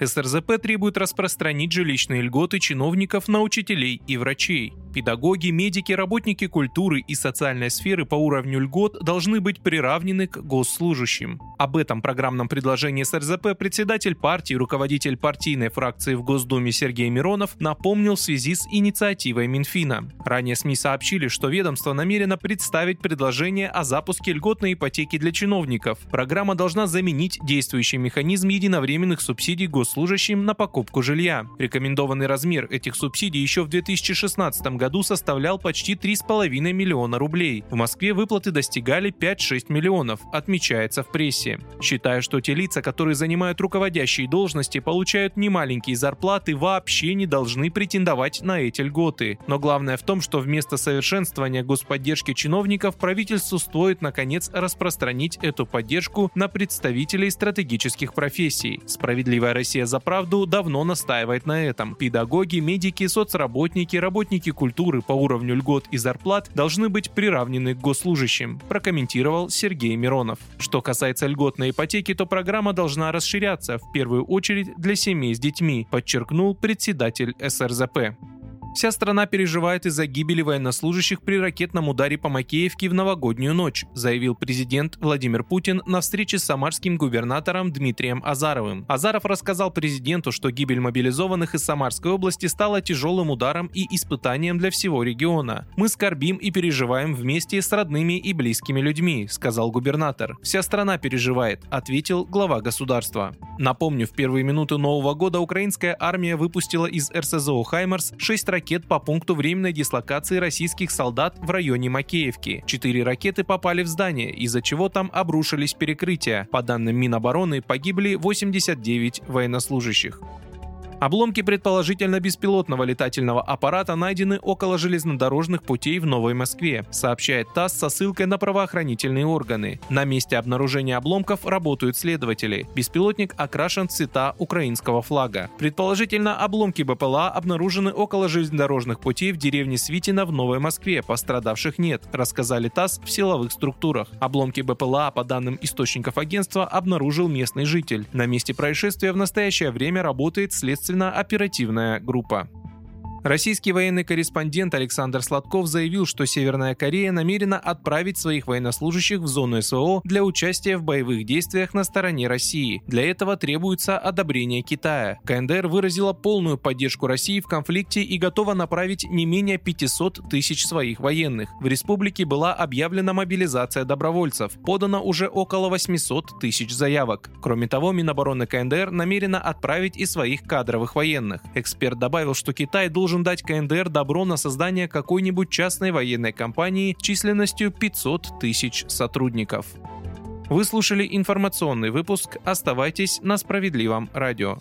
СРЗП требует распространить жилищные льготы чиновников на учителей и врачей. Педагоги, медики, работники культуры и социальной сферы по уровню льгот должны быть приравнены к госслужащим. Об этом программном предложении СРЗП председатель партии, руководитель партийной фракции в Госдуме Сергей Миронов напомнил в связи с инициативой Минфина. Ранее СМИ сообщили, что ведомство намерено представить предложение о запуске льготной ипотеки для чиновников. Программа должна заменить действующий механизм единовременных субсидий госслужащим на покупку жилья. Рекомендованный размер этих субсидий еще в 2016 году году составлял почти 3,5 миллиона рублей. В Москве выплаты достигали 5-6 миллионов, отмечается в прессе. Считая, что те лица, которые занимают руководящие должности, получают немаленькие зарплаты, вообще не должны претендовать на эти льготы. Но главное в том, что вместо совершенствования господдержки чиновников правительству стоит наконец распространить эту поддержку на представителей стратегических профессий. Справедливая Россия за правду давно настаивает на этом. Педагоги, медики, соцработники, работники культуры по уровню льгот и зарплат должны быть приравнены к госслужащим, прокомментировал Сергей Миронов. Что касается льготной ипотеки, то программа должна расширяться в первую очередь для семей с детьми, подчеркнул председатель СРЗП. Вся страна переживает из-за гибели военнослужащих при ракетном ударе по Макеевке в новогоднюю ночь, заявил президент Владимир Путин на встрече с самарским губернатором Дмитрием Азаровым. Азаров рассказал президенту, что гибель мобилизованных из Самарской области стала тяжелым ударом и испытанием для всего региона. Мы скорбим и переживаем вместе с родными и близкими людьми, сказал губернатор. Вся страна переживает, ответил глава государства. Напомню, в первые минуты Нового года украинская армия выпустила из РСЗО «Хаймарс» 6 ракет ракет по пункту временной дислокации российских солдат в районе Макеевки. Четыре ракеты попали в здание, из-за чего там обрушились перекрытия. По данным Минобороны, погибли 89 военнослужащих. Обломки предположительно беспилотного летательного аппарата найдены около железнодорожных путей в Новой Москве, сообщает ТАСС со ссылкой на правоохранительные органы. На месте обнаружения обломков работают следователи. Беспилотник окрашен цвета украинского флага. Предположительно, обломки БПЛА обнаружены около железнодорожных путей в деревне Свитина в Новой Москве. Пострадавших нет, рассказали ТАСС в силовых структурах. Обломки БПЛА, по данным источников агентства, обнаружил местный житель. На месте происшествия в настоящее время работает следствие следственно-оперативная группа. Российский военный корреспондент Александр Сладков заявил, что Северная Корея намерена отправить своих военнослужащих в зону СВО для участия в боевых действиях на стороне России. Для этого требуется одобрение Китая. КНДР выразила полную поддержку России в конфликте и готова направить не менее 500 тысяч своих военных. В республике была объявлена мобилизация добровольцев. Подано уже около 800 тысяч заявок. Кроме того, Минобороны КНДР намерена отправить и своих кадровых военных. Эксперт добавил, что Китай должен должен дать КНДР добро на создание какой-нибудь частной военной компании численностью 500 тысяч сотрудников. Вы слушали информационный выпуск. Оставайтесь на справедливом радио.